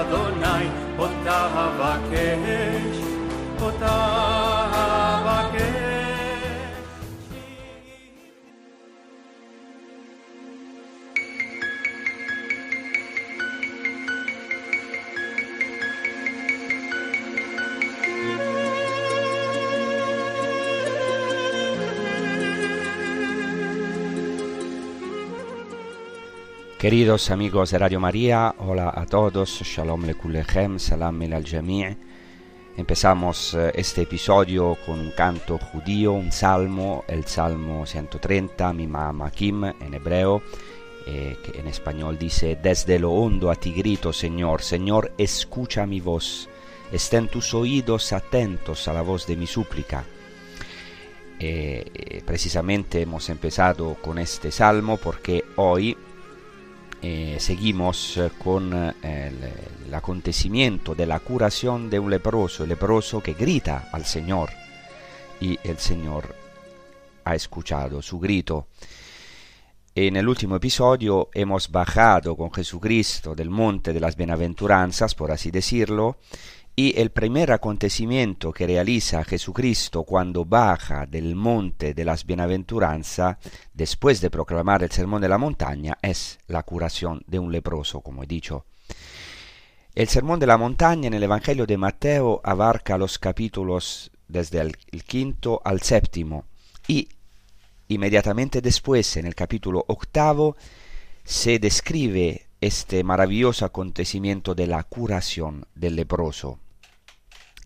אדוני, אותה אבקש, אותה Queridos amigos de Radio María, hola a todos, Shalom Lekulechem, Salam el al Jami'. Empezamos eh, este episodio con un canto judío, un salmo, el Salmo 130, Mima Makim en hebreo, eh, que en español dice, Desde lo hondo a ti grito, Señor, Señor, escucha mi voz, estén tus oídos atentos a la voz de mi súplica. Eh, precisamente hemos empezado con este salmo porque hoy eh, seguimos eh, con eh, el, el acontecimiento de la curación de un leproso, leproso que grita al Señor y el Señor ha escuchado su grito. En el último episodio hemos bajado con Jesucristo del monte de las bienaventuranzas, por así decirlo, y el primer acontecimiento que realiza Jesucristo cuando baja del monte de las bienaventuranzas, después de proclamar el sermón de la montaña, es la curación de un leproso, como he dicho. El sermón de la montaña en el Evangelio de Mateo abarca los capítulos desde el, quinto al séptimo y inmediatamente después, en el capítulo octavo, se describe este maravilloso acontecimiento de la curación del leproso,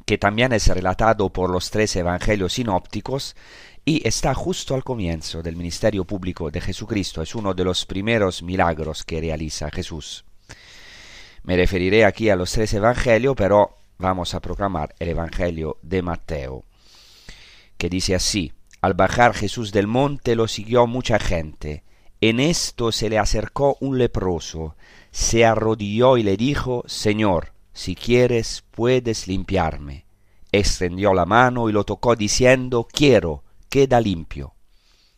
que también es relatado por los tres evangelios sinópticos y está justo al comienzo del ministerio público de Jesucristo. Es uno de los primeros milagros que realiza Jesús. Me referiré aquí a los tres evangelios, pero vamos a proclamar el evangelio de Mateo, que dice así, al bajar Jesús del monte lo siguió mucha gente, en esto se le acercó un leproso, se arrodilló y le dijo, Señor, si quieres puedes limpiarme. Extendió la mano y lo tocó diciendo, quiero, queda limpio.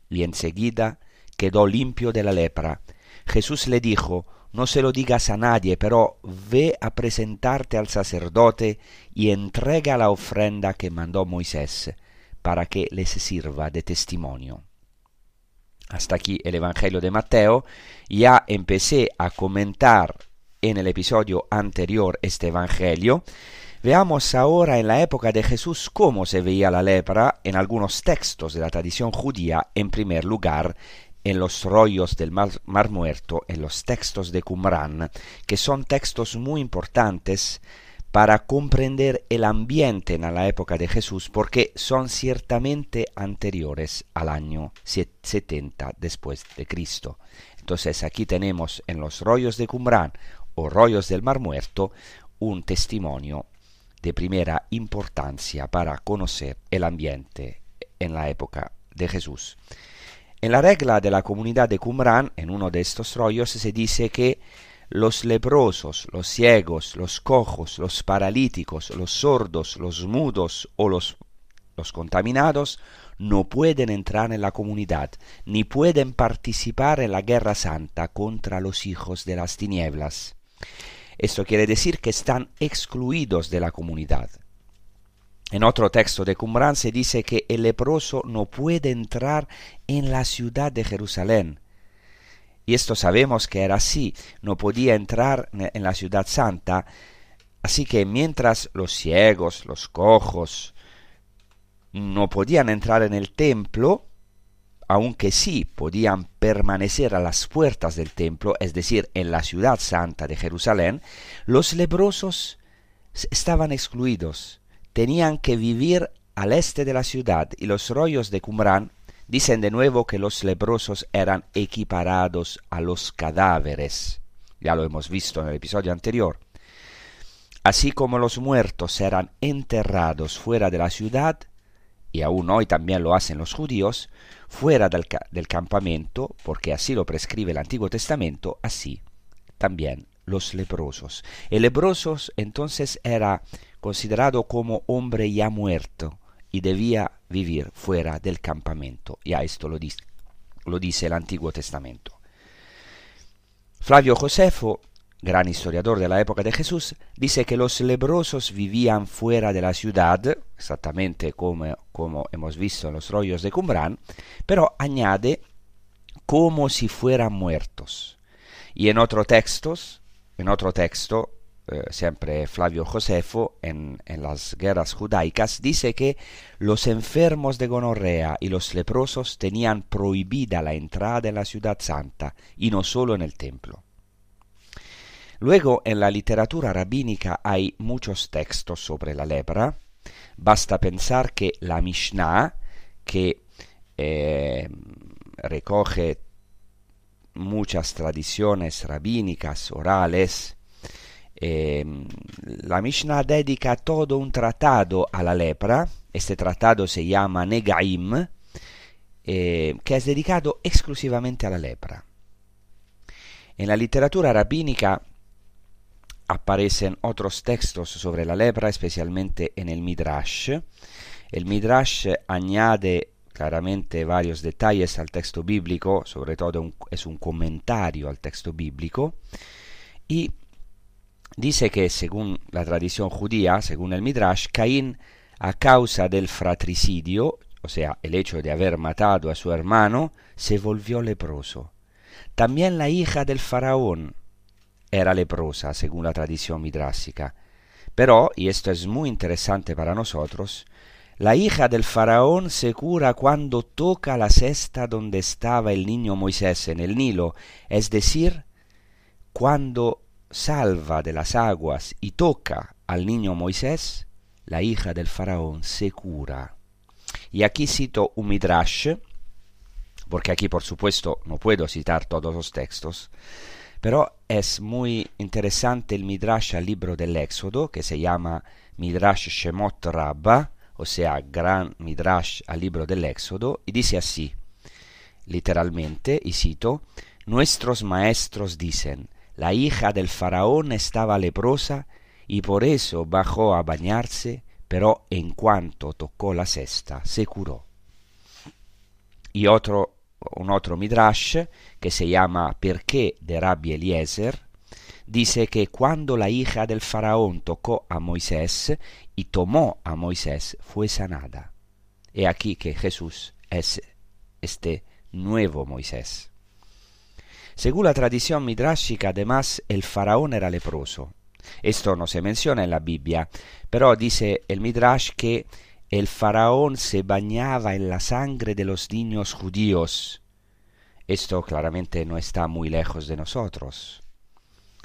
Y enseguida quedó limpio de la lepra. Jesús le dijo, no se lo digas a nadie, pero ve a presentarte al sacerdote y entrega la ofrenda que mandó Moisés, para que les sirva de testimonio. Hasta aquí el Evangelio de Mateo. Ya empecé a comentar en el episodio anterior este Evangelio. Veamos ahora en la época de Jesús cómo se veía la lepra en algunos textos de la tradición judía, en primer lugar en los rollos del mar, mar Muerto, en los textos de Qumran, que son textos muy importantes para comprender el ambiente en la época de Jesús, porque son ciertamente anteriores al año 70 después de Cristo. Entonces aquí tenemos en los rollos de Qumran o rollos del Mar Muerto un testimonio de primera importancia para conocer el ambiente en la época de Jesús. En la regla de la comunidad de Qumran, en uno de estos rollos, se dice que los leprosos, los ciegos, los cojos, los paralíticos, los sordos, los mudos o los, los contaminados no pueden entrar en la comunidad, ni pueden participar en la guerra santa contra los hijos de las tinieblas. Esto quiere decir que están excluidos de la comunidad. En otro texto de Qumran se dice que el leproso no puede entrar en la ciudad de Jerusalén, y esto sabemos que era así, no podía entrar en la ciudad santa, así que mientras los ciegos, los cojos, no podían entrar en el templo, aunque sí podían permanecer a las puertas del templo, es decir, en la ciudad santa de Jerusalén, los leprosos estaban excluidos, tenían que vivir al este de la ciudad y los rollos de Qumran dicen de nuevo que los leprosos eran equiparados a los cadáveres. Ya lo hemos visto en el episodio anterior. Así como los muertos eran enterrados fuera de la ciudad, y aún hoy también lo hacen los judíos, fuera del, campamento, porque así lo prescribe el Antiguo Testamento, así también los leprosos. El leprosos entonces era considerado como hombre ya muerto y debía vivir fuera del campamento. Ya esto lo dice, lo dice el Antiguo Testamento. Flavio Josefo gran historiador de la época de Jesús, dice que los leprosos vivían fuera de la ciudad, exactamente como, como hemos visto en los rollos de Qumran, pero añade como si fueran muertos. Y en otro textos, en otro texto, eh, siempre Flavio Josefo, en, en, las guerras judaicas, dice que los enfermos de gonorrea y los leprosos tenían prohibida la entrada en la ciudad santa y no solo en el templo. Luego, en la literatura rabínica hay muchos textos sobre la lepra. Basta pensar que la Mishnah, que eh, recoge muchas tradiciones rabínicas, orales, eh, la Mishnah dedica todo un tratado a la lepra. Este tratado se llama Negaim, eh, que es dedicado exclusivamente a lepra. En la literatura rabínica aparecen otros textos sobre la lepra, especialmente en el Midrash. El Midrash añade claramente varios detalles al texto bíblico, sobre todo un, comentario al texto bíblico, y dice que según la tradición judía, según el Midrash, Caín, a causa del fratricidio, o sea, el hecho de haber matado a su hermano, se volvió leproso. También la hija del faraón, era leprosa, según la tradición midrásica. Pero, y esto es muy interesante para nosotros, la hija del faraón se cura cuando toca la cesta donde estaba el niño Moisés en el Nilo, es decir, cuando salva de las aguas y toca al niño Moisés, la hija del faraón se cura. Y aquí cito un midrash, porque aquí por supuesto no puedo citar todos los textos, pero es muy interesante el Midrash al libro del Éxodo, que se llama Midrash Shemot Rabba, o sea, Gran Midrash al libro del Éxodo, y dice así, literalmente, y cito, Nuestros maestros dicen, la hija del faraón estaba leprosa y por eso bajó a bañarse, pero en cuanto tocó la cesta, se curó. Y otro un otro midrash que se llama Perché de Rabbi Eliezer, dice que cuando la hija del faraón tocó a Moisés y tomó a Moisés, fue sanada. He aquí que Jesús es este nuevo Moisés. Según la tradición midrashica, además, el faraón era leproso. Esto no se menciona en la Biblia, pero dice el midrash que el faraón se bañaba en la sangre de los niños judíos. Esto claramente no está muy lejos de nosotros.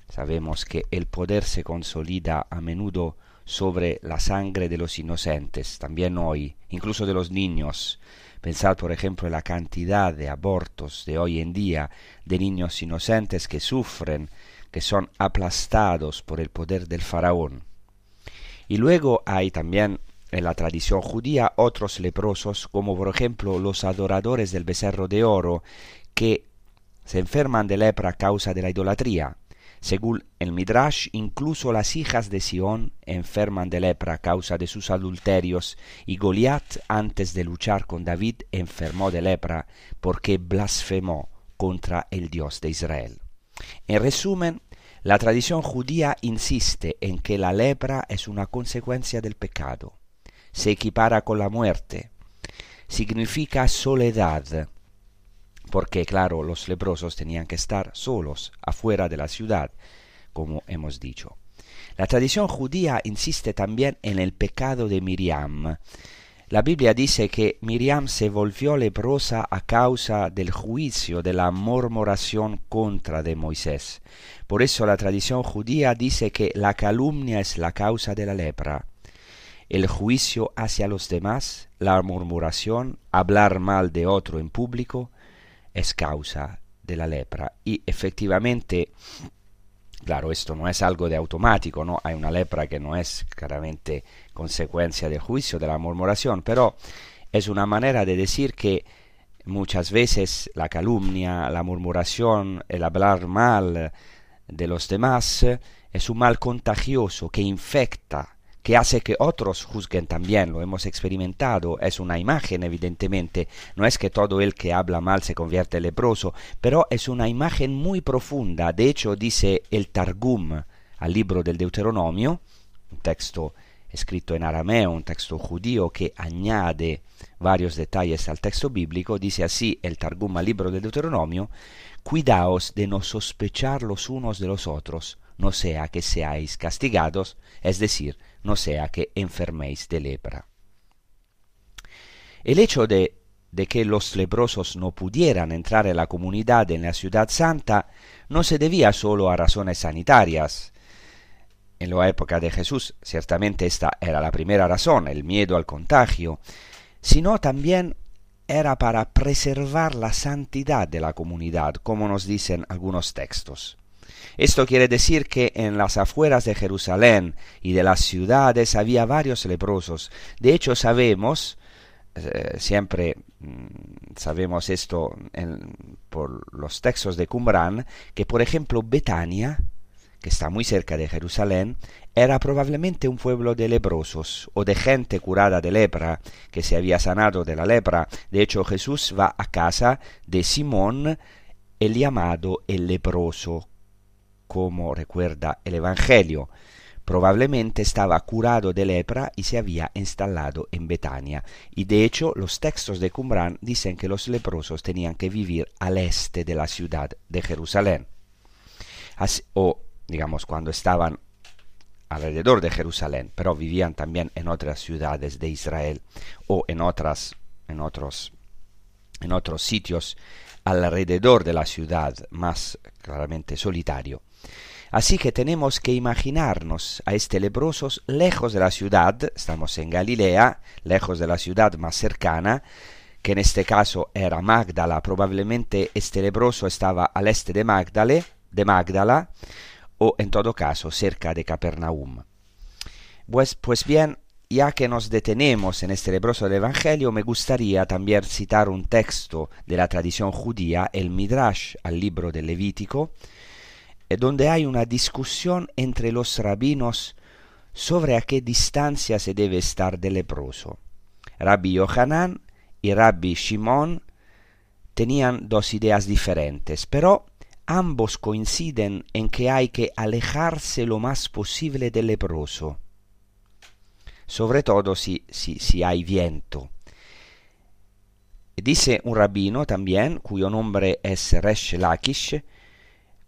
Sabemos que el poder se consolida a menudo sobre la sangre de los inocentes, también hoy, incluso de los niños. Pensad, por ejemplo, en la cantidad de abortos de hoy en día, de niños inocentes que sufren, que son aplastados por el poder del faraón. Y luego hay también en la tradición judía otros leprosos, como por ejemplo los adoradores del becerro de oro, que se enferman de lepra a causa de la idolatría. Según el Midrash, incluso las hijas de Sión enferman de lepra a causa de sus adulterios, y Goliat, antes de luchar con David, enfermó de lepra porque blasfemó contra el Dios de Israel. En resumen, la tradición judía insiste en que la lepra es una consecuencia del pecado se equipara con la muerte. Significa soledad, porque claro, los leprosos tenían que estar solos afuera de la ciudad, como hemos dicho. La tradición judía insiste también en el pecado de Miriam. La Biblia dice que Miriam se volvió leprosa a causa del juicio de la murmuración contra de Moisés. Por eso la tradición judía dice que la calumnia es la causa de la lepra. El juicio hacia los demás, la murmuración, hablar mal de otro en público, es causa de la lepra. Y efectivamente, claro, esto no es algo de automático, ¿no? Hay una lepra que no es claramente consecuencia del juicio, de la murmuración, pero es una manera de decir que muchas veces la calumnia, la murmuración, el hablar mal de los demás es un mal contagioso que infecta que hace que otros juzguen también, lo hemos experimentado, es una imagen evidentemente, no es que todo el que habla mal se convierte en leproso, pero es una imagen muy profunda, de hecho dice el Targum al libro del Deuteronomio, un texto escrito en arameo, un texto judío que añade varios detalles al texto bíblico, dice así el Targum al libro del Deuteronomio, cuidaos de no sospechar los unos de los otros, no sea que seáis castigados, es decir, no sea que enferméis de lepra. El hecho de, de que los leprosos no pudieran entrar en la comunidad en la ciudad santa no se debía solo a razones sanitarias. En la época de Jesús ciertamente esta era la primera razón, el miedo al contagio, sino también era para preservar la santidad de la comunidad, como nos dicen algunos textos. Esto quiere decir que en las afueras de Jerusalén y de las ciudades había varios leprosos. De hecho, sabemos, eh, siempre mm, sabemos esto por los textos de Qumran, que por ejemplo Betania, que está muy cerca de Jerusalén, era probablemente un pueblo de leprosos o de gente curada de lepra, que se había sanado de la lepra. De hecho, Jesús va a casa de Simón, el llamado el leproso, como recuerda el Evangelio. Probablemente estaba curado de lepra y se había instalado en Betania. Y de hecho los textos de Qumran dicen que los leprosos tenían que vivir al este de la ciudad de Jerusalén. o digamos cuando estaban alrededor de Jerusalén, pero vivían también en otras ciudades de Israel o en otras en otros en otros sitios alrededor de la ciudad, más claramente solitario. Así que tenemos que imaginarnos a este leprosos lejos de la ciudad, estamos en Galilea, lejos de la ciudad más cercana, que en este caso era Magdala, probablemente este leproso estaba al este de Magdale, de Magdala, o en todo caso cerca de Capernaum. Pues, pues bien, ya que nos detenemos en este leproso del Evangelio, me gustaría también citar un texto de la tradición judía, el Midrash al libro del Levítico, donde hay una discusión entre los rabinos sobre a qué distancia se debe estar del leproso. Rabbi Yohanan y Rabbi Shimon tenían dos ideas diferentes, pero ambos coinciden en que hay que alejarse lo más posible del leproso, sobre todo si, si, si hay viento. Dice un rabino también, cuyo nombre es Resh Lakish,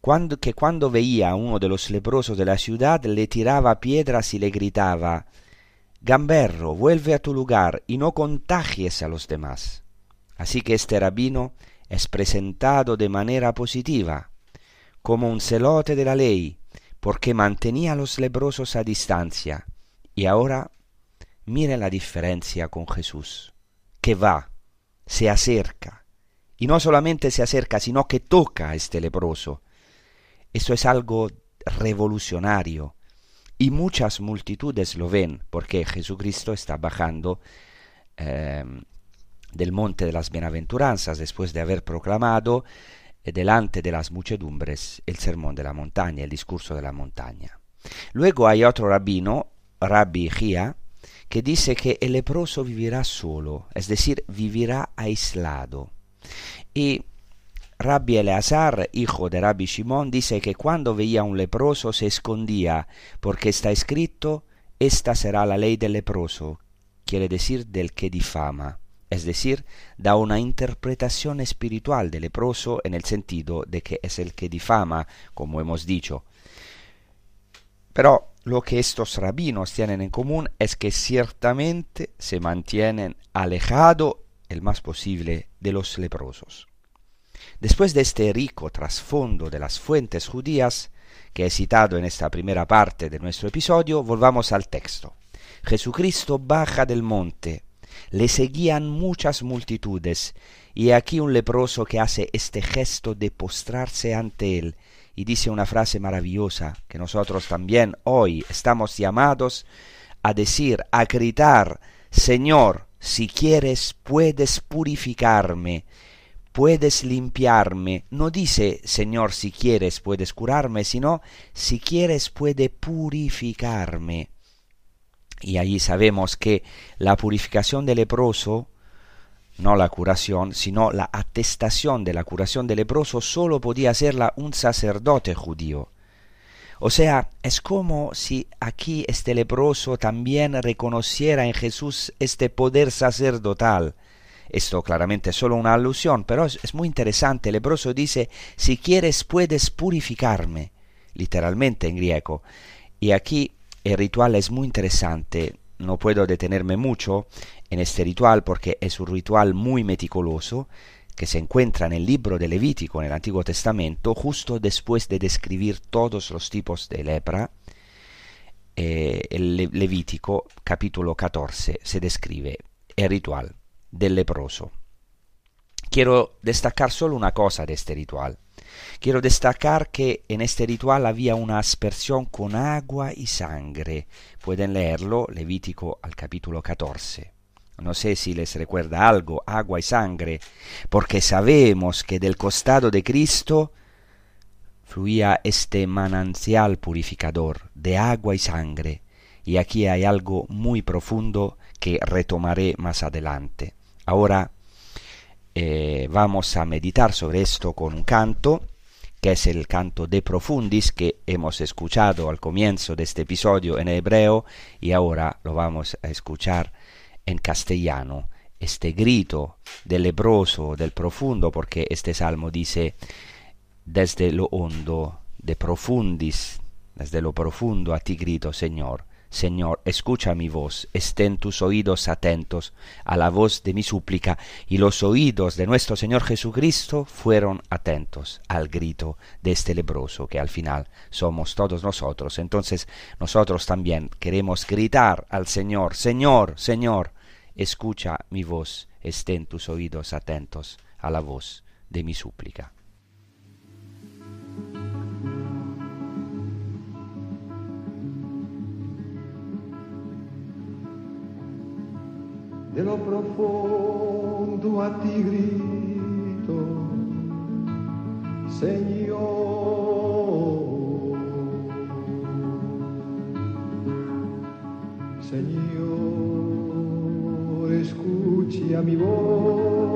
cuando, que cuando veía a uno de los leprosos de la ciudad le tiraba piedras y le gritaba Gamberro, vuelve a tu lugar y no contagies a los demás. Así que este rabino es presentado de manera positiva, como un celote de la ley, porque mantenía a los leprosos a distancia. Y ahora mire la diferencia con Jesús, que va, se acerca, y no solamente se acerca, sino que toca a este leproso, esto es algo revolucionario y muchas multitudes lo ven porque Jesucristo está bajando em, del monte de las bienaventuranzas después de haber proclamado eh, delante de las muchedumbres el sermón de la montaña, el discurso de la montaña. Luego hay otro rabino, Rabbi Gia, que dice que el leproso vivirá solo, es decir, vivirá aislado. Y Rabbi Eleazar, hijo de Rabbi Shimon, dice que cuando veía un leproso se escondía, porque está escrito, esta será la ley del leproso, quiere decir del que difama, es decir, da una interpretación espiritual del leproso en el sentido de que es el que difama, como hemos dicho. Pero lo que estos rabinos tienen en común es que ciertamente se mantienen alejados el más posible de los leprosos. Después de este rico trasfondo de las fuentes judías que he citado en esta primera parte de nuestro episodio, volvamos al texto. Jesucristo baja del monte, le seguían muchas multitudes, y aquí un leproso que hace este gesto de postrarse ante él y dice una frase maravillosa que nosotros también hoy estamos llamados a decir, a gritar, Señor, si quieres puedes purificarme, puedes limpiarme. No dice, Señor, si quieres puedes curarme, sino, si quieres puede purificarme. Y allí sabemos que la purificación del leproso no la curación, sino la atestación de la curación del leproso solo podía hacerla un sacerdote judío. O sea, es como si aquí este leproso también reconociera en Jesús este poder sacerdotal. Esto claramente es solo una alusión, pero es, muy interesante. El leproso dice, si quieres puedes purificarme, literalmente en griego. Y aquí el ritual es muy interesante no puedo detenerme mucho en este ritual porque es un ritual muy meticuloso que se encuentra en el libro de Levítico en el Antiguo Testamento justo después de describir todos los tipos de lepra. Eh, el Levítico capítulo 14 se describe el ritual del leproso. Quiero destacar solo una cosa de este ritual. Quiero destacar que en este ritual había una aspersión con agua y sangre. Pueden leerlo, Levítico al capítulo 14. No sé si les recuerda algo, agua y sangre, porque sabemos que del costado de Cristo fluía este manancial purificador de agua y sangre, y aquí hay algo muy profundo que retomaré más adelante. Ahora eh, vamos a meditar sobre esto con un canto que es el canto de profundis que hemos escuchado al comienzo de este episodio en hebreo y ahora lo vamos a escuchar en castellano. Este grito del leproso, del profundo, porque este salmo dice desde lo hondo, de profundis, desde lo profundo a ti grito, Señor. Señor, escucha mi voz, estén tus oídos atentos a la voz de mi súplica, y los oídos de nuestro Señor Jesucristo fueron atentos al grito de este lebroso, que al final somos todos nosotros. Entonces nosotros también queremos gritar al Señor, Señor, Señor, escucha mi voz, estén tus oídos atentos a la voz de mi súplica. De lo profundo a ti grito, Señor. Señor, escucha mi voz.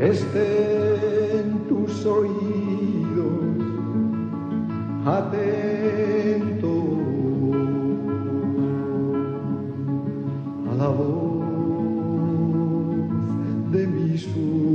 Esté en tus oídos atento ¿Quién se salvará?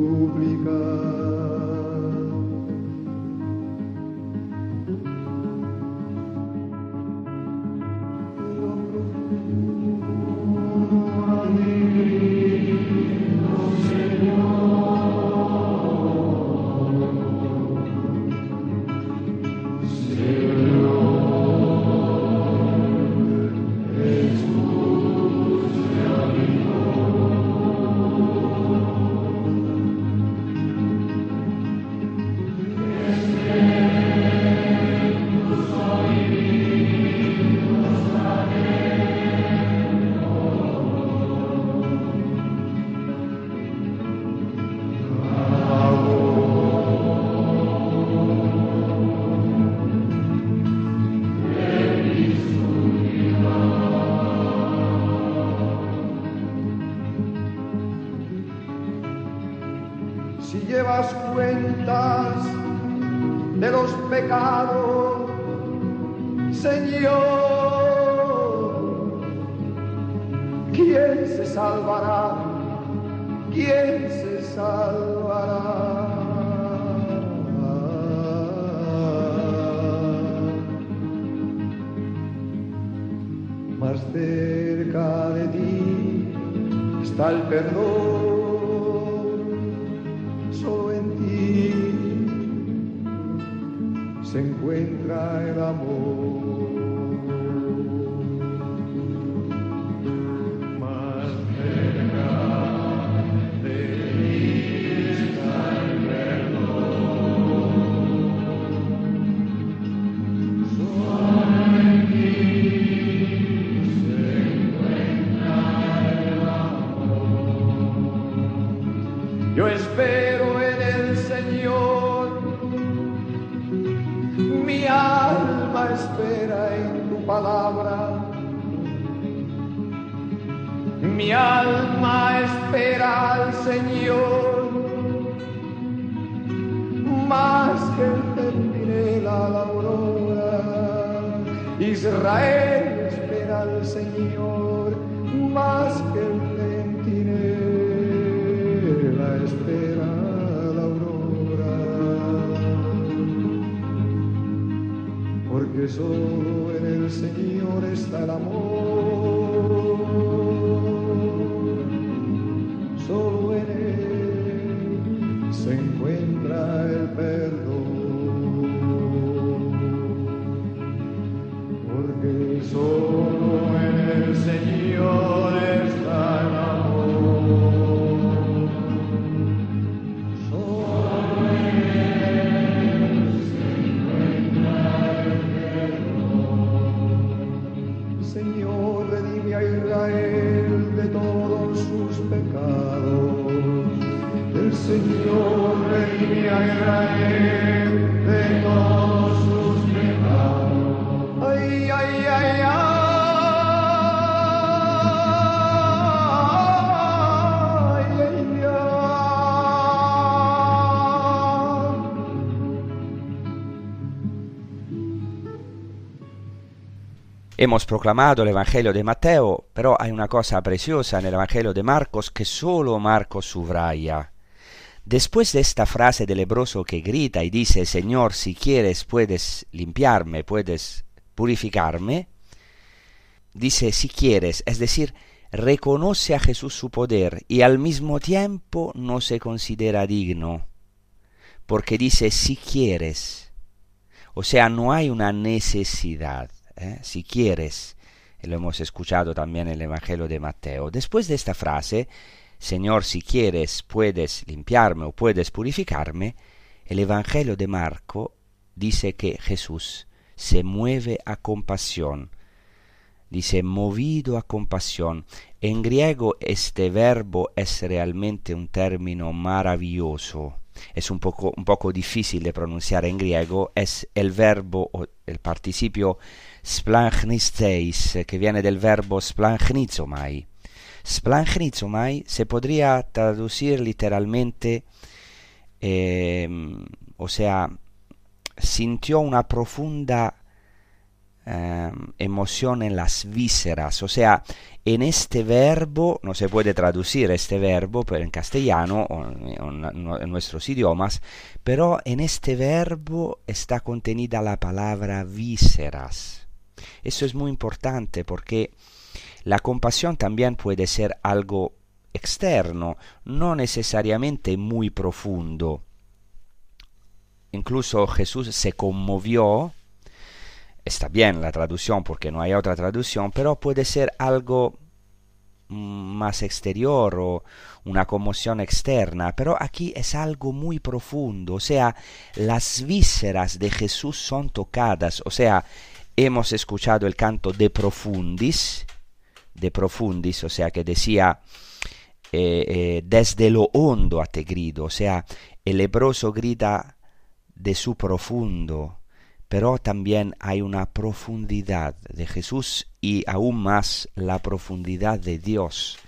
Señor, más que el centinela espera la aurora. Porque solo en el Señor está el amor, Hemos proclamado el Evangelio de Mateo, pero hay una cosa preciosa en el Evangelio de Marcos que solo Marcos subraya. Después de esta frase del leproso que grita y dice, Señor, si quieres puedes limpiarme, puedes purificarme, dice, si quieres, es decir, reconoce a Jesús su poder y al mismo tiempo no se considera digno, porque dice, si quieres, o sea, no hay una necesidad. ¿Eh? si quieres, y lo hemos escuchado también en el Evangelio de Mateo. Después de esta frase, Señor, si quieres, puedes limpiarme o puedes purificarme, el Evangelio de Marco dice que Jesús se mueve a compasión. Dice movido a compasión. En griego este verbo es realmente un término maravilloso. Es un poco, un poco difícil de pronunciar en griego. Es el verbo el participio splanchnisteis, que viene del verbo splanchnitzomai. Splanchnitzomai se podría traducir literalmente, eh, o sea, sintió una profunda eh, emoción en las vísceras, o sea, en este verbo, no se puede traducir este verbo en castellano o en nuestros idiomas, pero en este verbo está contenida la palabra vísceras. Eso es muy importante porque la compasión también puede ser algo externo, no necesariamente muy profundo. Incluso Jesús se conmovió, está bien la traducción porque no hay otra traducción, pero puede ser algo más exterior o una conmoción externa, pero aquí es algo muy profundo, o sea, las vísceras de Jesús son tocadas, o sea, hemos escuchado el canto de profundis, de profundis, o sea, que decía eh, eh, desde lo hondo a te grido, o sea, el leproso grita de su profundo, pero también hay una profundidad de Jesús y aún más la profundidad de Dios.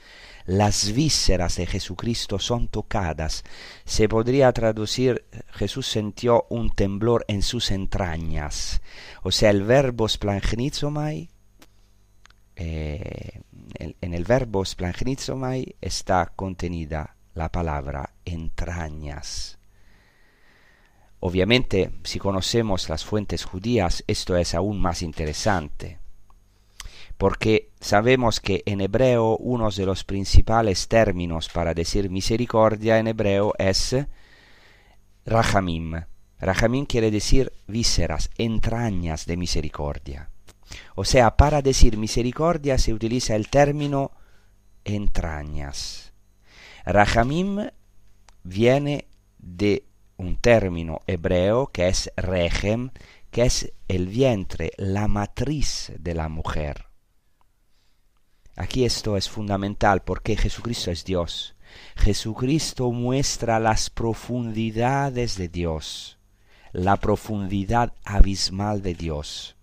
Las vísceras de Jesucristo son tocadas. Se podría traducir Jesús sintió un temblor en sus entrañas. O sea, el verbo splangnizomai, eh, en el verbo splangnizomai está contenida la palabra entrañas. Obviamente, si conocemos las fuentes judías, esto es aún más interesante. Porque sabemos que en hebreo uno de los principales términos para decir misericordia en hebreo es rahamim. Rahamim quiere decir vísceras, entrañas de misericordia. O sea, para decir misericordia se utiliza el término entrañas. Rahamim viene de un término hebreo que es regem, que es el vientre, la matriz de la mujer. Aquí esto es fundamental porque Jesucristo es Dios. Jesucristo muestra las profundidades de Dios, la profundidad abismal de Dios.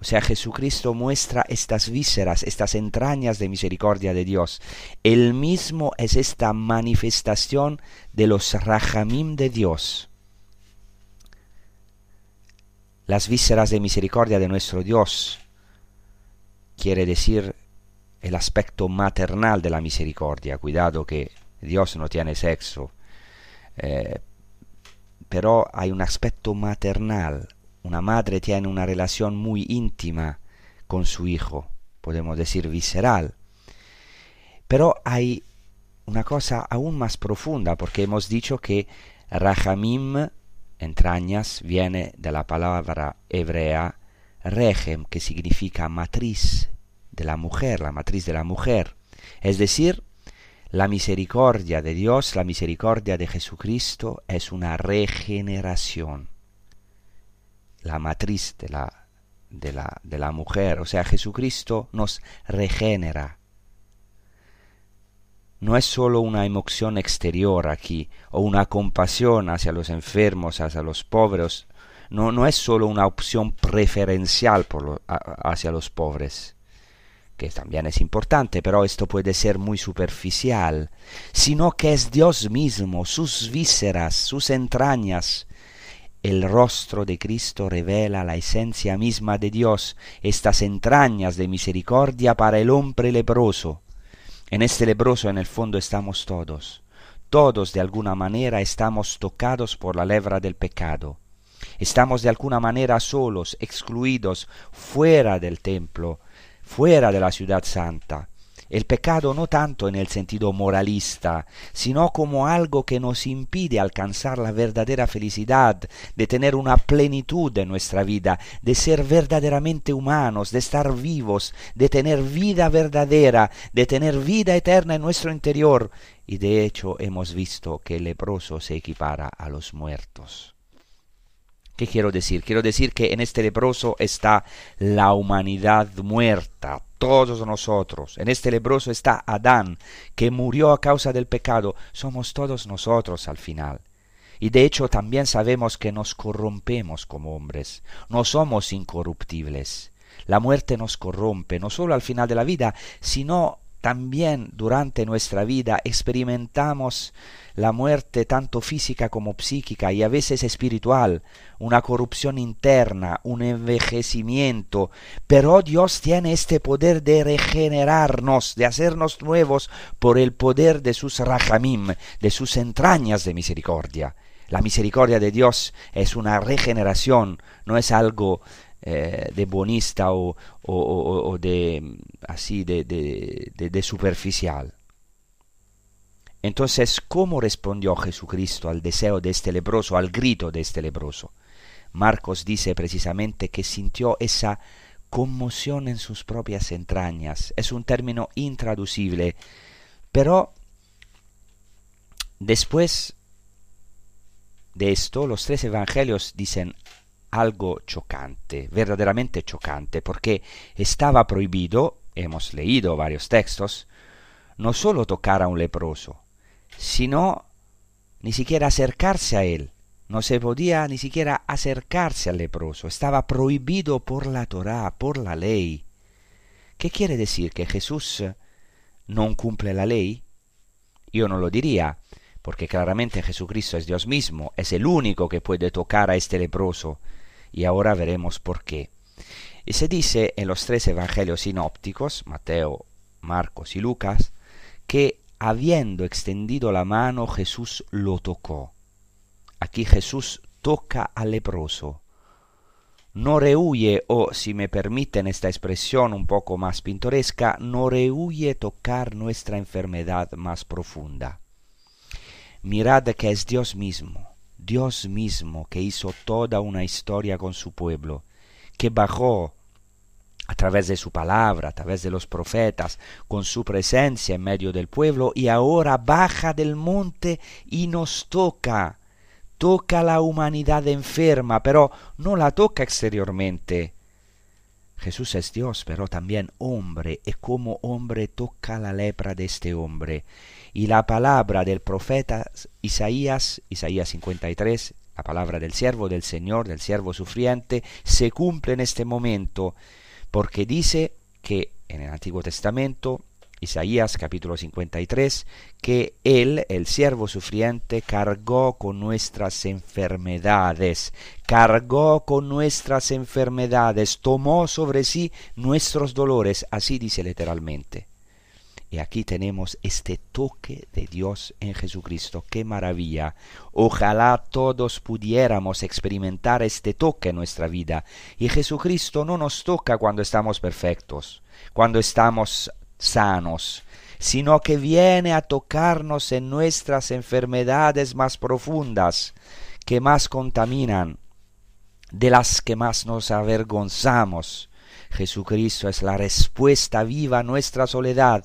O sea, Jesucristo muestra estas vísceras, estas entrañas de misericordia de Dios. Él mismo es esta manifestación de los rajamim de Dios. Las vísceras de misericordia de nuestro Dios quiere decir el aspecto maternal de la misericordia. Cuidado que Dios no tiene sexo. Eh, pero hay un aspecto maternal. Una madre tiene una relación muy íntima con su hijo, podemos decir visceral. Pero hay una cosa aún más profunda, porque hemos dicho que Rahamim, entrañas, viene de la palabra hebrea Regem, que significa matriz, de la mujer, la matriz de la mujer. Es decir, la misericordia de Dios, la misericordia de Jesucristo es una regeneración. La matriz de la, de la, de la mujer, o sea, Jesucristo nos regenera. No es sólo una emoción exterior aquí, o una compasión hacia los enfermos, hacia los pobres, no, no es sólo una opción preferencial por hacia los pobres que también es importante, pero esto puede ser muy superficial, sino que es Dios mismo, sus vísceras, sus entrañas. El rostro de Cristo revela la esencia misma de Dios, estas entrañas de misericordia para el hombre leproso. En este leproso en el fondo estamos todos. Todos de alguna manera estamos tocados por la lebra del pecado. Estamos de alguna manera solos, excluidos, fuera del templo, fuera de la ciudad santa. El pecado no tanto en el sentido moralista, sino como algo que nos impide alcanzar la verdadera felicidad, de tener una plenitud en nuestra vida, de ser verdaderamente humanos, de estar vivos, de tener vida verdadera, de tener vida eterna en nuestro interior. Y de hecho hemos visto que el leproso se equipara a los muertos. ¿Qué quiero decir? Quiero decir que en este leproso está la humanidad muerta, todos nosotros. En este leproso está Adán, que murió a causa del pecado. Somos todos nosotros al final. Y de hecho también sabemos que nos corrompemos como hombres. No somos incorruptibles. La muerte nos corrompe, no solo al final de la vida, sino también durante nuestra vida experimentamos la muerte tanto física como psíquica y a veces espiritual, una corrupción interna, un envejecimiento, pero Dios tiene este poder de regenerarnos, de hacernos nuevos por el poder de sus rajamim, de sus entrañas de misericordia. La misericordia de Dios es una regeneración, no es algo eh, de bonista o, de así de, superficial. Entonces, ¿cómo respondió Jesucristo al deseo de este leproso, al grito de este leproso? Marcos dice precisamente que sintió esa conmoción en sus propias entrañas. Es un término intraducible, pero después de esto, los tres evangelios dicen algo chocante, verdaderamente chocante, porque estaba prohibido, hemos leído varios textos, no solo tocar a un leproso, sino ni siquiera acercarse a él. No se podía ni siquiera acercarse al leproso, estaba prohibido por la Torá, por la ley. ¿Qué quiere decir? ¿Que Jesús no cumple la ley? Yo no lo diría, porque claramente Jesucristo es Dios mismo, es el único que puede tocar a este leproso, y ahora veremos por qué. Y se dice en los tres evangelios sinópticos, Mateo, Marcos y Lucas, que habiendo extendido la mano Jesús lo tocó. Aquí Jesús toca al leproso. no rehuye, o si me permiten esta expresión un poco más pintoresca, no rehuye tocar nuestra enfermedad más profunda. Mirad que es Dios mismo, Dios mismo que hizo toda una historia con su pueblo, que bajó a través de su palabra, a través de los profetas, con su presencia en medio del pueblo, y ahora baja del monte y nos toca toca la humanidad enferma, pero no la toca exteriormente. Jesús es Dios, pero también hombre, y como hombre toca la lepra de este hombre. Y la palabra del profeta Isaías, Isaías 53, la palabra del siervo del Señor, del siervo sufriente, se cumple en este momento, porque dice que en el Antiguo Testamento Isaías capítulo 53, que Él, el siervo sufriente, cargó con nuestras enfermedades, cargó con nuestras enfermedades, tomó sobre sí nuestros dolores, así dice literalmente. Y aquí tenemos este toque de Dios en Jesucristo. ¡Qué maravilla! Ojalá todos pudiéramos experimentar este toque en nuestra vida. Y Jesucristo no nos toca cuando estamos perfectos, cuando estamos sanos, sino que viene a tocarnos en nuestras enfermedades más profundas, que más contaminan, de las que más nos avergonzamos. Jesucristo es la respuesta viva a nuestra soledad,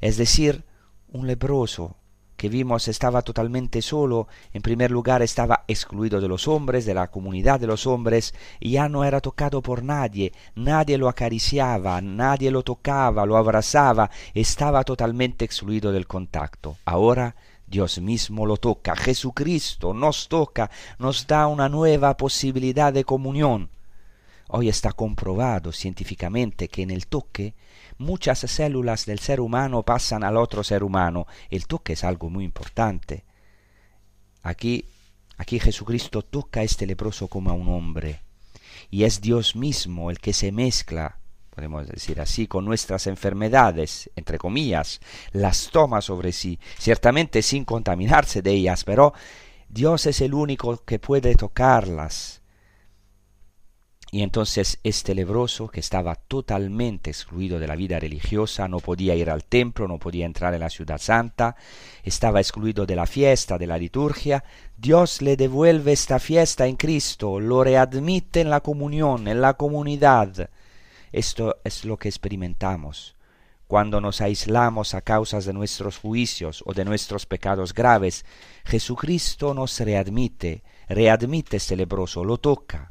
es decir, un leproso que vimos estaba totalmente solo, en primer lugar estaba excluido de los hombres, de la comunidad de los hombres, y ya no era tocado por nadie, nadie lo acariciaba, nadie lo tocaba, lo abrazaba, estaba totalmente excluido del contacto. Ahora Dios mismo lo toca, Jesucristo nos toca, nos da una nueva posibilidad de comunión. Hoy está comprobado científicamente que en el toque muchas células del ser humano pasan al otro ser humano. El toque es algo muy importante. Aquí, aquí Jesucristo toca a este leproso como a un hombre. Y es Dios mismo el que se mezcla, podemos decir así, con nuestras enfermedades, entre comillas, las toma sobre sí, ciertamente sin contaminarse de ellas, pero Dios es el único que puede tocarlas y entonces este lebroso, que estaba totalmente excluido de la vida religiosa, no podía ir al templo, no podía entrar en la ciudad santa, estaba excluido de la fiesta, de la liturgia, Dios le devuelve esta fiesta en Cristo, lo readmite en la comunión, en la comunidad. Esto es lo que experimentamos cuando nos aislamos a causa de nuestros juicios o de nuestros pecados graves. Jesucristo nos readmite, readmite este lebroso, lo toca,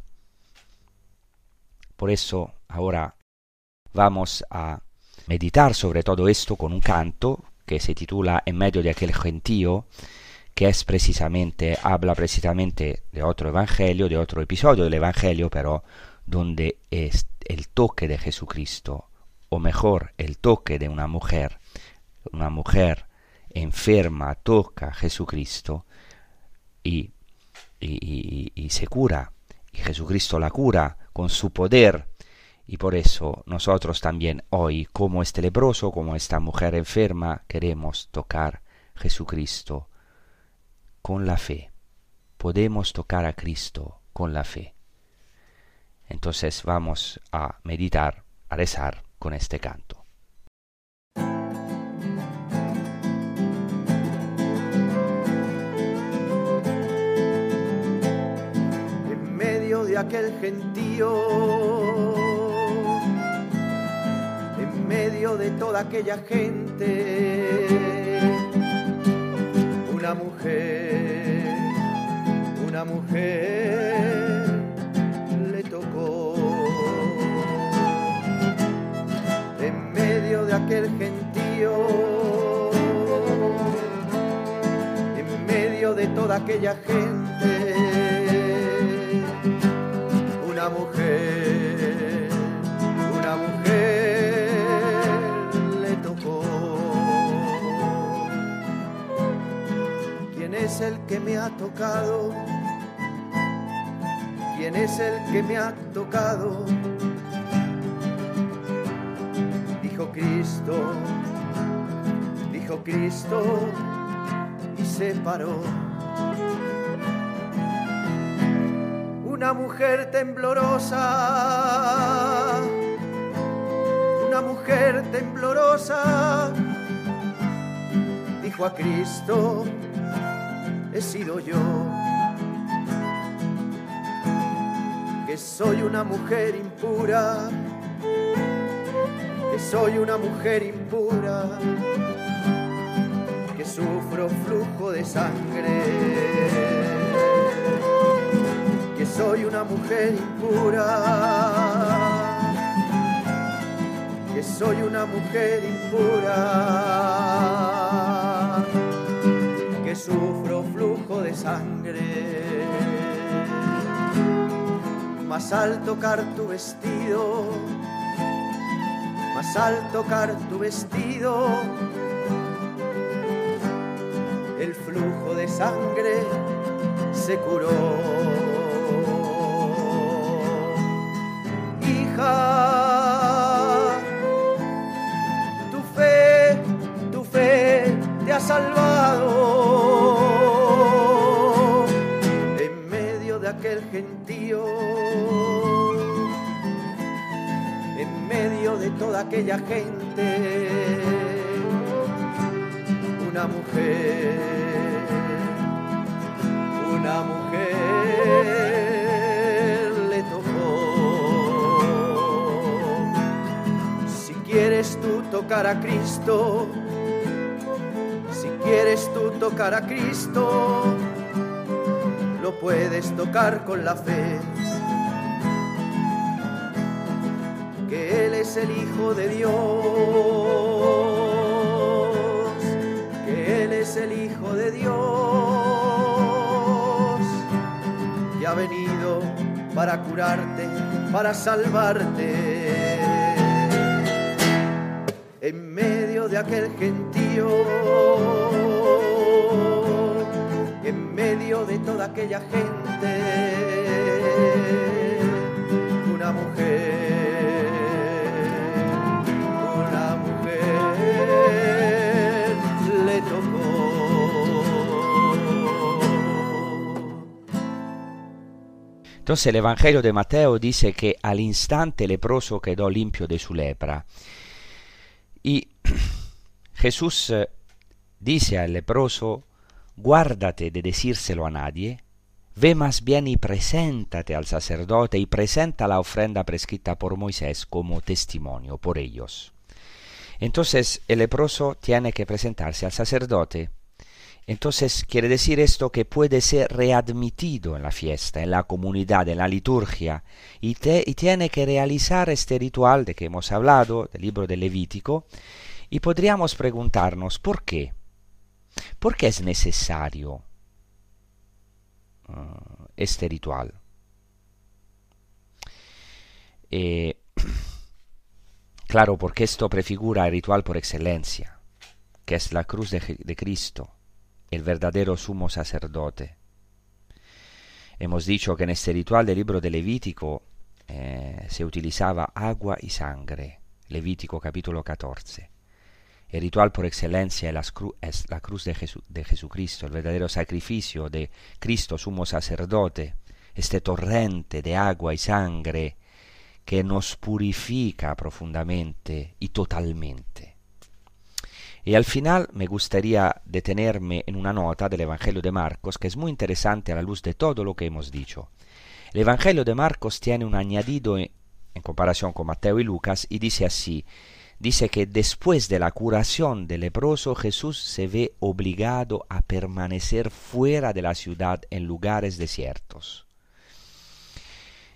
por eso ahora vamos a meditar sobre todo esto con un canto que se titula En medio de aquel gentío, que es precisamente, habla precisamente de otro evangelio, de otro episodio del evangelio, pero donde es el toque de Jesucristo, o mejor, el toque de una mujer, una mujer enferma toca a Jesucristo y, y, y se cura, y Jesucristo la cura con su poder. Y por eso nosotros también hoy, como este leproso, como esta mujer enferma, queremos tocar Jesucristo con la fe. Podemos tocar a Cristo con la fe. Entonces vamos a meditar, a rezar con este canto. Aquel gentío, en medio de toda aquella gente, una mujer, una mujer le tocó. En medio de aquel gentío, en medio de toda aquella gente, una mujer le tocó. ¿Quién es el que me ha tocado? ¿Quién es el que me ha tocado? Dijo Cristo, dijo Cristo y se paró una mujer temblorosa, una mujer temblorosa, dijo a Cristo, he sido yo, que soy una mujer impura, que soy una mujer impura, que sufro flujo de sangre soy una mujer impura, que soy una mujer impura, que sufro flujo de sangre. Más al tocar tu vestido, más al tocar tu vestido, el flujo de sangre se curó. Aquella gente, una mujer, una mujer. quieres tú tocar a Cristo, si quieres tú tocar a Cristo, lo puedes tocar con la fe. Es el Hijo de Dios, que Él es el Hijo de Dios, y ha venido para curarte, para salvarte. En medio de aquel gentío, en medio de toda aquella gente, una mujer, Entonces el Evangelio de Mateo dice que al instante el leproso quedó limpio de su lepra. Y Jesús eh, dice al leproso, guárdate de decírselo a nadie, ve más bien y preséntate al sacerdote y presenta la ofrenda prescrita por Moisés como testimonio por ellos. Entonces el leproso tiene que presentarse al sacerdote. Entonces quiere decir esto que puede ser readmitido en la fiesta, en la comunidad, en la liturgia, y, y tiene que realizar este ritual de que hemos hablado, del libro del Levítico, y podríamos preguntarnos por qué. ¿Por qué es necesario uh, este ritual? Eh, claro, porque esto prefigura el ritual por excelencia, que es la cruz de Cristo el verdadero sumo sacerdote. Hemos dicho que en este ritual del libro de Levítico eh, se utilizaba agua y sangre. Levítico capítulo 14. El ritual por excelencia es la, cruz de, Jesu de, Jesucristo, el verdadero sacrificio de Cristo, sumo sacerdote, este torrente de agua y sangre que nos purifica profundamente y totalmente. Y al final me gustaría detenerme en una nota del Evangelio de Marcos que es muy interesante a la luz de todo lo que hemos dicho. El Evangelio de Marcos tiene un añadido en, comparación con Mateo y Lucas y dice así, dice que después de la curación del leproso Jesús se ve obligado a permanecer fuera de la ciudad en lugares desiertos.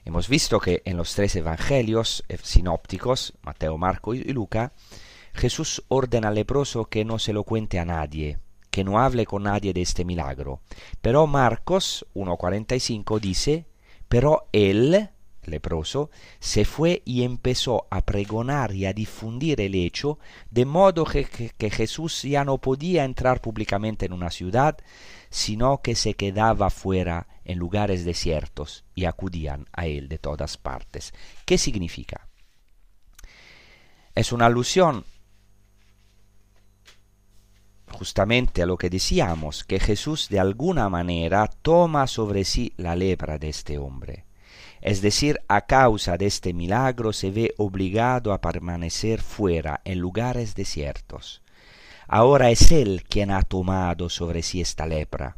Hemos visto que en los tres evangelios eh, sinópticos, Mateo, Marco y Luca, Jesús ordena al leproso que no se lo cuente a nadie, que no hable con nadie de este milagro. Pero Marcos 1.45 dice, pero él, leproso, se fue y empezó a pregonar y a difundir el hecho, de modo que, que, que, Jesús ya no podía entrar públicamente en una ciudad, sino que se quedaba fuera en lugares desiertos y acudían a él de todas partes. ¿Qué significa? Es una alusión justamente a lo que decíamos, que Jesús de alguna manera toma sobre sí la lepra de este hombre. Es decir, a causa de este milagro se ve obligado a permanecer fuera en lugares desiertos. Ahora es Él quien ha tomado sobre sí esta lepra,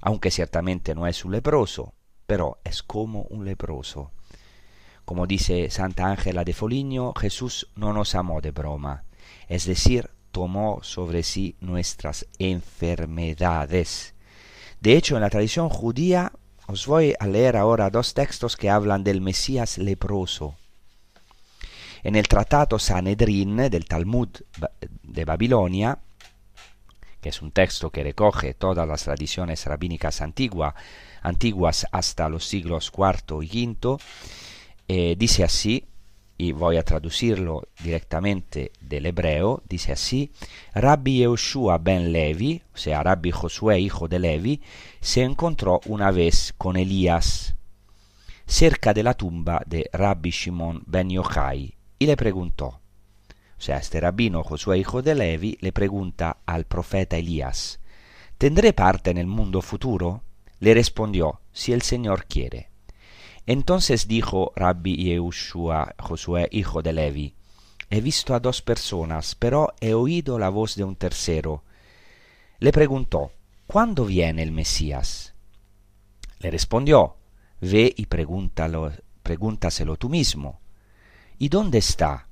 aunque ciertamente no es un leproso, pero es como un leproso. Como dice Santa Ángela de Foligno, Jesús no nos amó de broma, es decir, tomó sobre sí nuestras enfermedades. De hecho, en la tradición judía os voy a leer ahora dos textos que hablan del Mesías leproso. En el Tratado Sanedrín del Talmud de Babilonia, que es un texto que recoge todas las tradiciones rabínicas antiguas hasta los siglos IV y V, eh, dice así, y voy a traducirlo directamente del hebreo, dice así, Rabbi Yehoshua ben Levi, o sea, Rabbi Josué, hijo de Levi, se encontró una vez con Elías cerca de la tumba de Rabbi Shimon ben Yochai y le preguntó, o sea, este rabino Josué, hijo de Levi, le pregunta al profeta Elías, ¿tendré parte en el mundo futuro? Le respondió, si el Señor quiere. Entonces dijo Rabbi Yehoshua, Josué, hijo de Levi, he visto a dos personas, pero he oído la voz de un tercero. Le preguntó, ¿cuándo viene el Mesías? Le respondió, ve y pregúntalo, pregúntaselo tú mismo. ¿Y dónde está?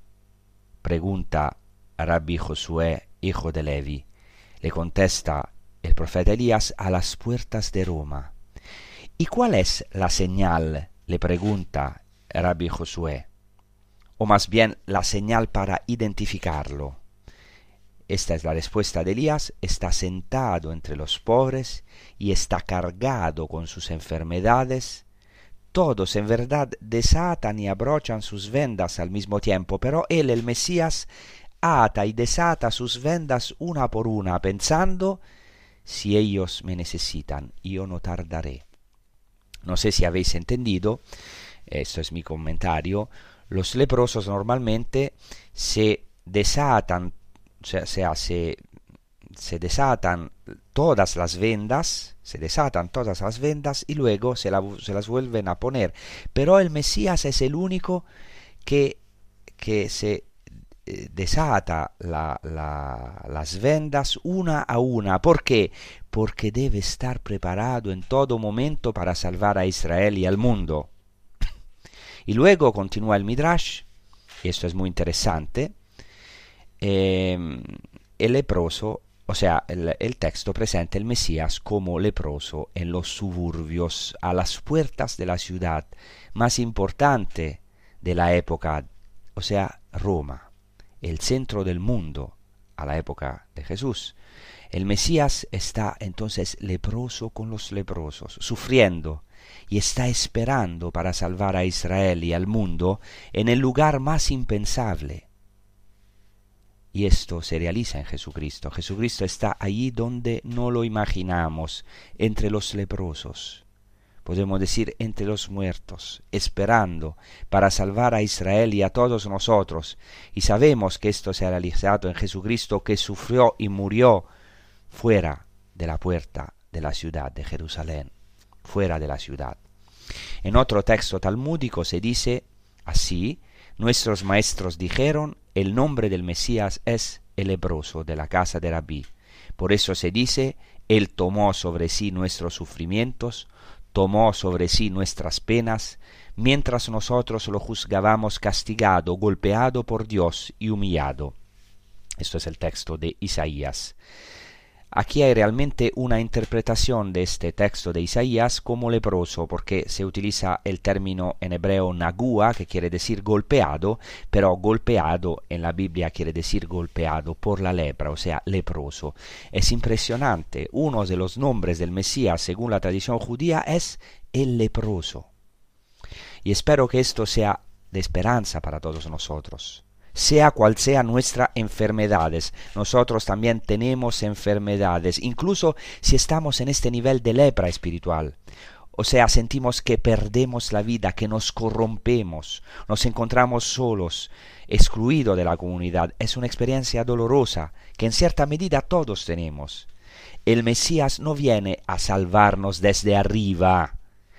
pregunta Rabbi Josué, hijo de Levi. Le contesta el profeta Elías a las puertas de Roma. ¿Y cuál es la señal le pregunta Rabbi Josué, o más bien la señal para identificarlo. Esta es la respuesta de Elías, está sentado entre los pobres y está cargado con sus enfermedades. Todos en verdad desatan y abrochan sus vendas al mismo tiempo, pero él, el Mesías, ata y desata sus vendas una por una, pensando, si ellos me necesitan, yo no tardaré. No sé si habéis entendido, esto es mi comentario, los leprosos normalmente se desatan, o sea, se, desatan todas las vendas, se desatan todas las vendas y luego se, se, las vuelven a poner. Pero el Mesías es el único que, que se desata la, la, las vendas una a una. ¿Por qué? Porque debe estar preparado en todo momento para salvar a Israel y al mundo. Y luego continúa el Midrash, y esto es muy interesante, eh, el leproso, o sea, el, el, texto presenta el Mesías como leproso en los suburbios, a las puertas de la ciudad más importante de la época, o sea, Roma el centro del mundo a la época de Jesús. El Mesías está entonces leproso con los leprosos, sufriendo, y está esperando para salvar a Israel y al mundo en el lugar más impensable. Y esto se realiza en Jesucristo. Jesucristo está allí donde no lo imaginamos, entre los leprosos podemos decir, entre los muertos, esperando para salvar a Israel y a todos nosotros. Y sabemos que esto se ha realizado en Jesucristo que sufrió y murió fuera de la puerta de la ciudad de Jerusalén, fuera de la ciudad. En otro texto talmúdico se dice así, nuestros maestros dijeron, el nombre del Mesías es el leproso de la casa de Rabí. Por eso se dice, Él tomó sobre sí nuestros sufrimientos, tomó sobre sí nuestras penas, mientras nosotros lo juzgábamos castigado, golpeado por Dios y humillado. Esto es el texto de Isaías. Aquí hay realmente una interpretación de este texto de Isaías como leproso, porque se utiliza el término en hebreo nagua, que quiere decir golpeado, pero golpeado en la Biblia quiere decir golpeado por la lepra, o sea, leproso. Es impresionante. Uno de los nombres del Mesías, según la tradición judía, es el leproso. Y espero que esto sea de esperanza para todos nosotros sea cual sea nuestra enfermedades. Nosotros también tenemos enfermedades, incluso si estamos en este nivel de lepra espiritual. O sea, sentimos que perdemos la vida, que nos corrompemos, nos encontramos solos, excluidos de la comunidad. Es una experiencia dolorosa que en cierta medida todos tenemos. El Mesías no viene a salvarnos desde arriba,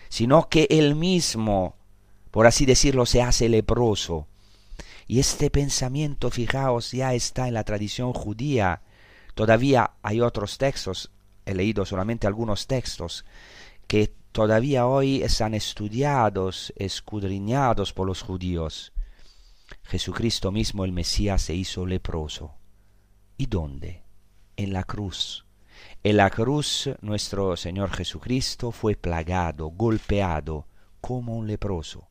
sino que Él mismo por así decirlo, se hace leproso. Y este pensamiento, fijaos, ya está en la tradición judía. Todavía hay otros textos, he leído solamente algunos textos, que todavía hoy están estudiados, escudriñados por los judíos. Jesucristo mismo, el Mesías, se hizo leproso. ¿Y dónde? En la cruz. En la cruz nuestro Señor Jesucristo fue plagado, golpeado, como un leproso.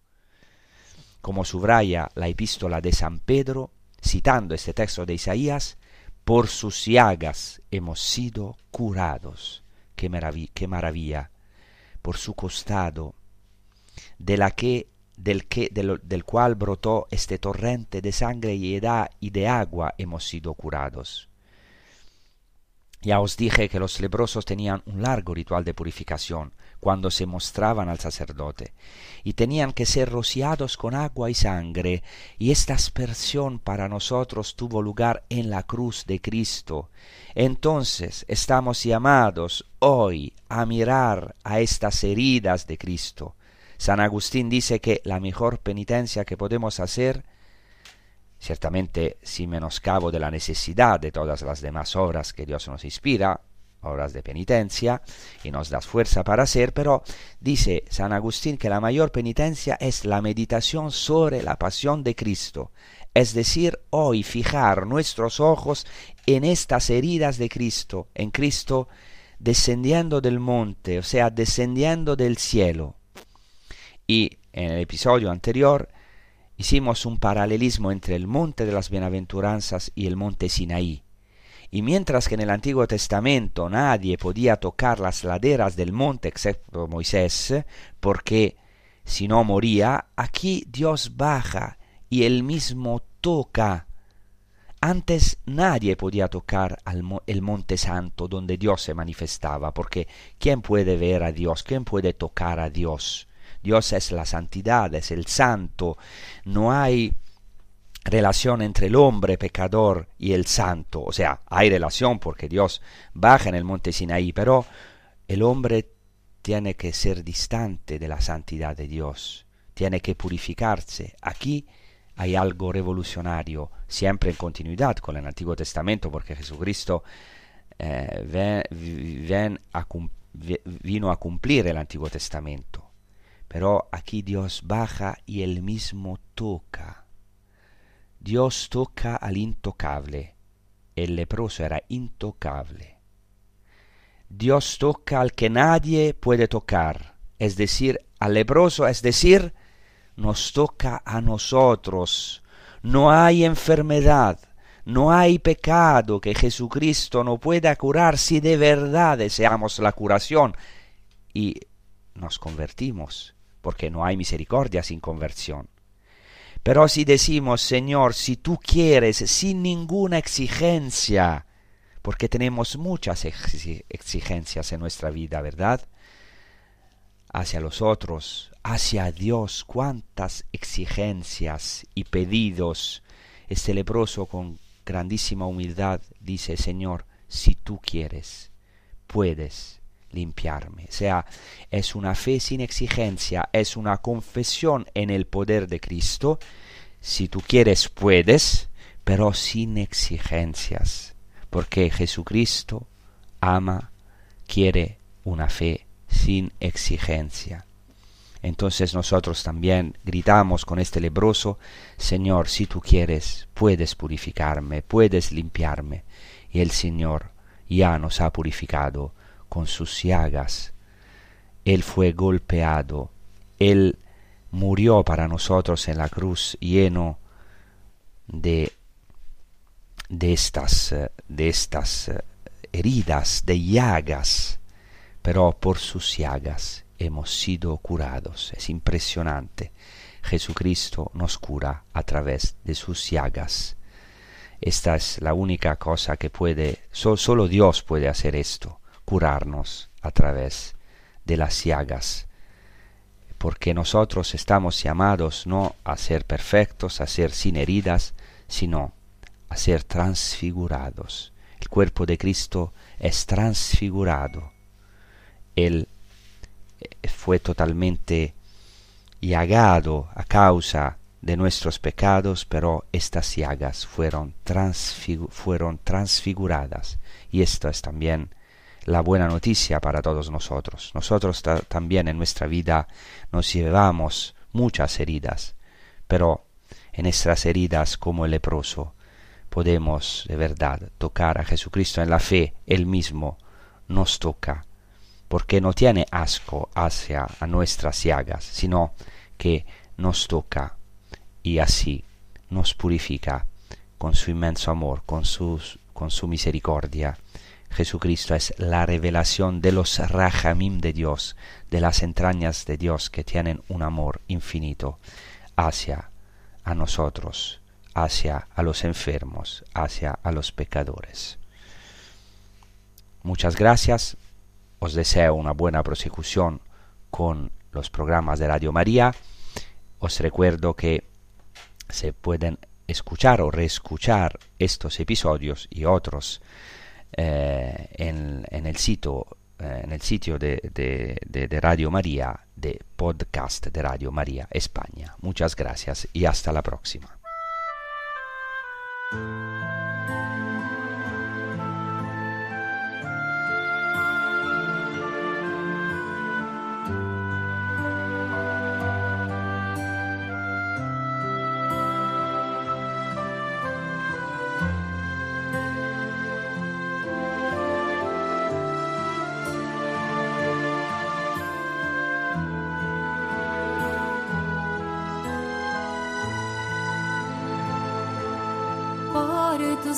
Como subraya la epístola de San Pedro, citando este texto de Isaías, por sus llagas hemos sido curados. Qué, maravilla. Por su costado, de la que, del, que, del cual brotó este torrente de sangre y de agua, hemos sido curados. Ya os dije que los leprosos tenían un largo ritual de purificación cuando se mostraban al sacerdote, y tenían que ser rociados con agua y sangre, y esta aspersión para nosotros tuvo lugar en la cruz de Cristo. Entonces estamos llamados hoy a mirar a estas heridas de Cristo. San Agustín dice que la mejor penitencia que podemos hacer ciertamente sin menoscabo de la necesidad de todas las demás obras que Dios nos inspira, obras de penitencia, y nos da fuerza para hacer, pero dice San Agustín que la mayor penitencia es la meditación sobre la pasión de Cristo, es decir, hoy fijar nuestros ojos en estas heridas de Cristo, en Cristo descendiendo del monte, o sea, descendiendo del cielo. Y en el episodio anterior hicimos un paralelismo entre el monte de las bienaventuranzas y el monte Sinaí. Y mientras que en el Antiguo Testamento nadie podía tocar las laderas del monte excepto Moisés, porque si no moría, aquí Dios baja y él mismo toca. Antes nadie podía tocar el monte santo donde Dios se manifestaba, porque ¿quién puede ver a Dios? ¿Quién puede tocar a Dios? Dios es la santidad, es el santo. No hay relación entre el hombre pecador y el santo. O sea, hay relación porque Dios baja en el monte Sinaí, pero el hombre tiene que ser distante de la santidad de Dios, tiene que purificarse. Aquí hay algo revolucionario, siempre en continuidad con el Antiguo Testamento, porque Jesucristo eh, vino a cumplir el Antiguo Testamento. Pero aquí Dios baja y él mismo toca. Dios toca al intocable. El leproso era intocable. Dios toca al que nadie puede tocar, es decir, al leproso, es decir, nos toca a nosotros. No hay enfermedad, no hay pecado que Jesucristo no pueda curar si de verdad deseamos la curación y nos convertimos porque no hay misericordia sin conversión. Pero si decimos, Señor, si tú quieres, sin ninguna exigencia, porque tenemos muchas exigencias en nuestra vida, ¿verdad? Hacia los otros, hacia Dios, cuántas exigencias y pedidos. Este leproso con grandísima humildad dice, Señor, si tú quieres, puedes limpiarme. O sea, es una fe sin exigencia, es una confesión en el poder de Cristo. Si tú quieres, puedes, pero sin exigencias, porque Jesucristo ama, quiere una fe sin exigencia. Entonces nosotros también gritamos con este lebroso, Señor, si tú quieres, puedes purificarme, puedes limpiarme. Y el Señor ya nos ha purificado con sus llagas. Él fue golpeado, Él murió para nosotros en la cruz lleno de, de estas, de estas heridas, de llagas, pero por sus llagas hemos sido curados. Es impresionante. Jesucristo nos cura a través de sus llagas. Esta es la única cosa que puede, solo Dios puede hacer esto curarnos a través de las llagas, porque nosotros estamos llamados no a ser perfectos, a ser sin heridas, sino a ser transfigurados. El cuerpo de Cristo es transfigurado. Él eh, fue totalmente llagado a causa de nuestros pecados, pero estas llagas fueron, fueron transfiguradas. Y esto es también la buena noticia para todos nosotros. Nosotros también en nuestra vida nos llevamos muchas heridas, pero en estas heridas como el leproso podemos de verdad tocar a Jesucristo en la fe, Él mismo nos toca, porque no tiene asco hacia a nuestras llagas, sino que nos toca y así nos purifica con su inmenso amor, con, con su misericordia. Jesucristo es la revelación de los rajamim de Dios, de las entrañas de Dios que tienen un amor infinito hacia a nosotros, hacia a los enfermos, hacia a los pecadores. Muchas gracias, os deseo una buena prosecución con los programas de Radio María. Os recuerdo que se pueden escuchar o reescuchar estos episodios y otros eh, en, el sitio, eh, en el sitio de, de Radio María, de podcast de Radio María España. Muchas gracias y hasta la próxima.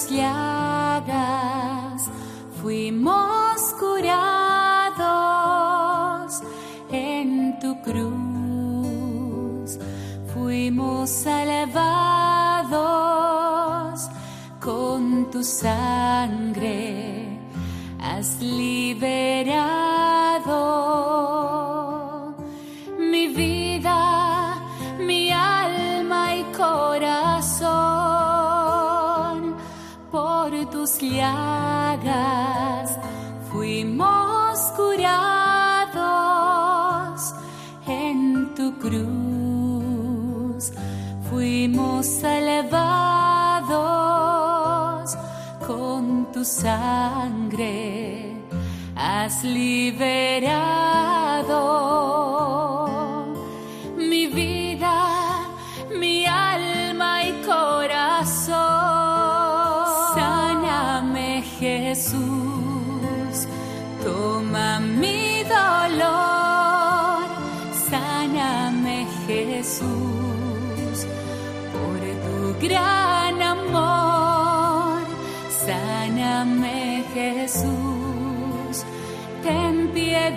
Llagas fuimos curados en tu cruz, fuimos salvados con tu sangre,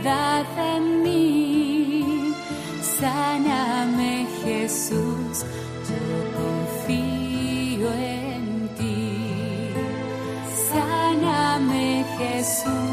piedad mí, sáname Jesús, yo confío en Jesús,